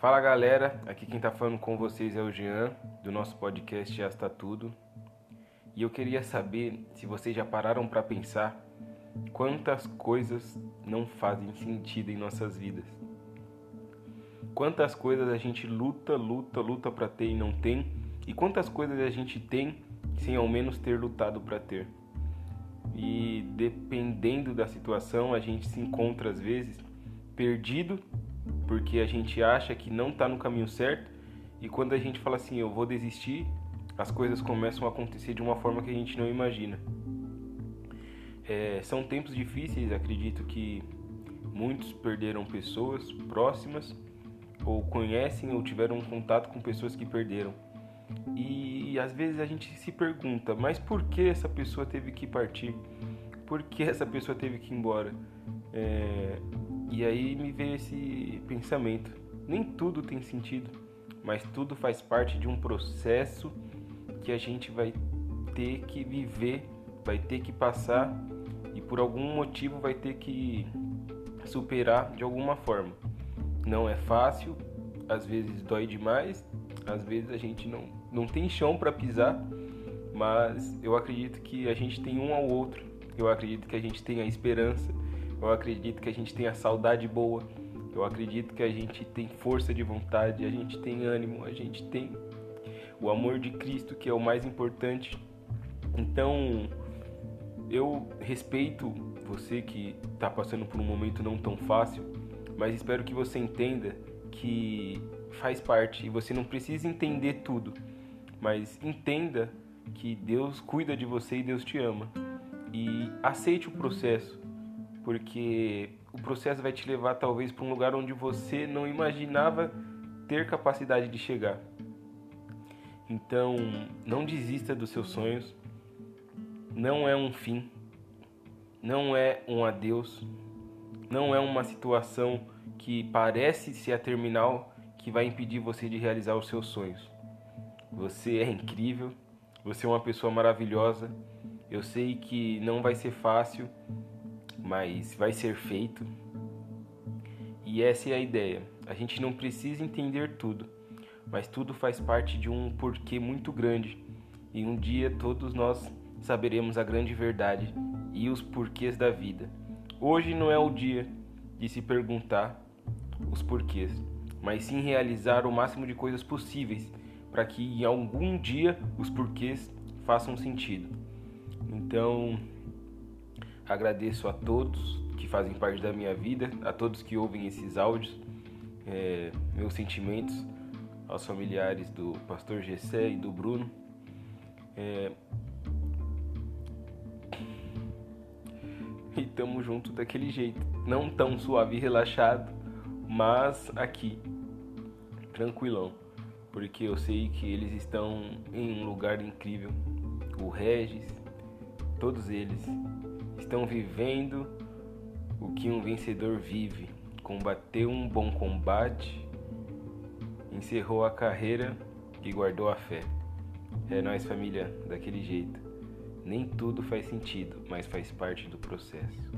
Fala galera, aqui quem tá falando com vocês é o Jean, do nosso podcast Já Está Tudo. E eu queria saber se vocês já pararam para pensar quantas coisas não fazem sentido em nossas vidas. Quantas coisas a gente luta, luta, luta para ter e não tem, e quantas coisas a gente tem sem ao menos ter lutado para ter. E dependendo da situação, a gente se encontra às vezes perdido porque a gente acha que não está no caminho certo e quando a gente fala assim, eu vou desistir, as coisas começam a acontecer de uma forma que a gente não imagina. É, são tempos difíceis, acredito que muitos perderam pessoas próximas ou conhecem ou tiveram contato com pessoas que perderam. E, e às vezes a gente se pergunta, mas por que essa pessoa teve que partir? Por que essa pessoa teve que ir embora? É, e aí me veio esse pensamento: nem tudo tem sentido, mas tudo faz parte de um processo que a gente vai ter que viver, vai ter que passar e por algum motivo vai ter que superar de alguma forma. Não é fácil, às vezes dói demais, às vezes a gente não, não tem chão para pisar, mas eu acredito que a gente tem um ao outro, eu acredito que a gente tem a esperança eu acredito que a gente tem a saudade boa. Eu acredito que a gente tem força de vontade, a gente tem ânimo, a gente tem o amor de Cristo, que é o mais importante. Então, eu respeito você que está passando por um momento não tão fácil, mas espero que você entenda que faz parte e você não precisa entender tudo, mas entenda que Deus cuida de você e Deus te ama. E aceite o processo porque o processo vai te levar talvez para um lugar onde você não imaginava ter capacidade de chegar. Então, não desista dos seus sonhos. Não é um fim. Não é um adeus. Não é uma situação que parece ser a terminal que vai impedir você de realizar os seus sonhos. Você é incrível. Você é uma pessoa maravilhosa. Eu sei que não vai ser fácil, mas vai ser feito. E essa é a ideia. A gente não precisa entender tudo, mas tudo faz parte de um porquê muito grande. E um dia todos nós saberemos a grande verdade e os porquês da vida. Hoje não é o dia de se perguntar os porquês, mas sim realizar o máximo de coisas possíveis para que em algum dia os porquês façam sentido. Então, Agradeço a todos que fazem parte da minha vida, a todos que ouvem esses áudios, é, meus sentimentos aos familiares do pastor Gessé e do Bruno. É, e tamo junto daquele jeito, não tão suave e relaxado, mas aqui, tranquilão, porque eu sei que eles estão em um lugar incrível. O Regis, todos eles estão vivendo o que um vencedor vive. Combateu um bom combate, encerrou a carreira e guardou a fé. É nós, família, daquele jeito. Nem tudo faz sentido, mas faz parte do processo.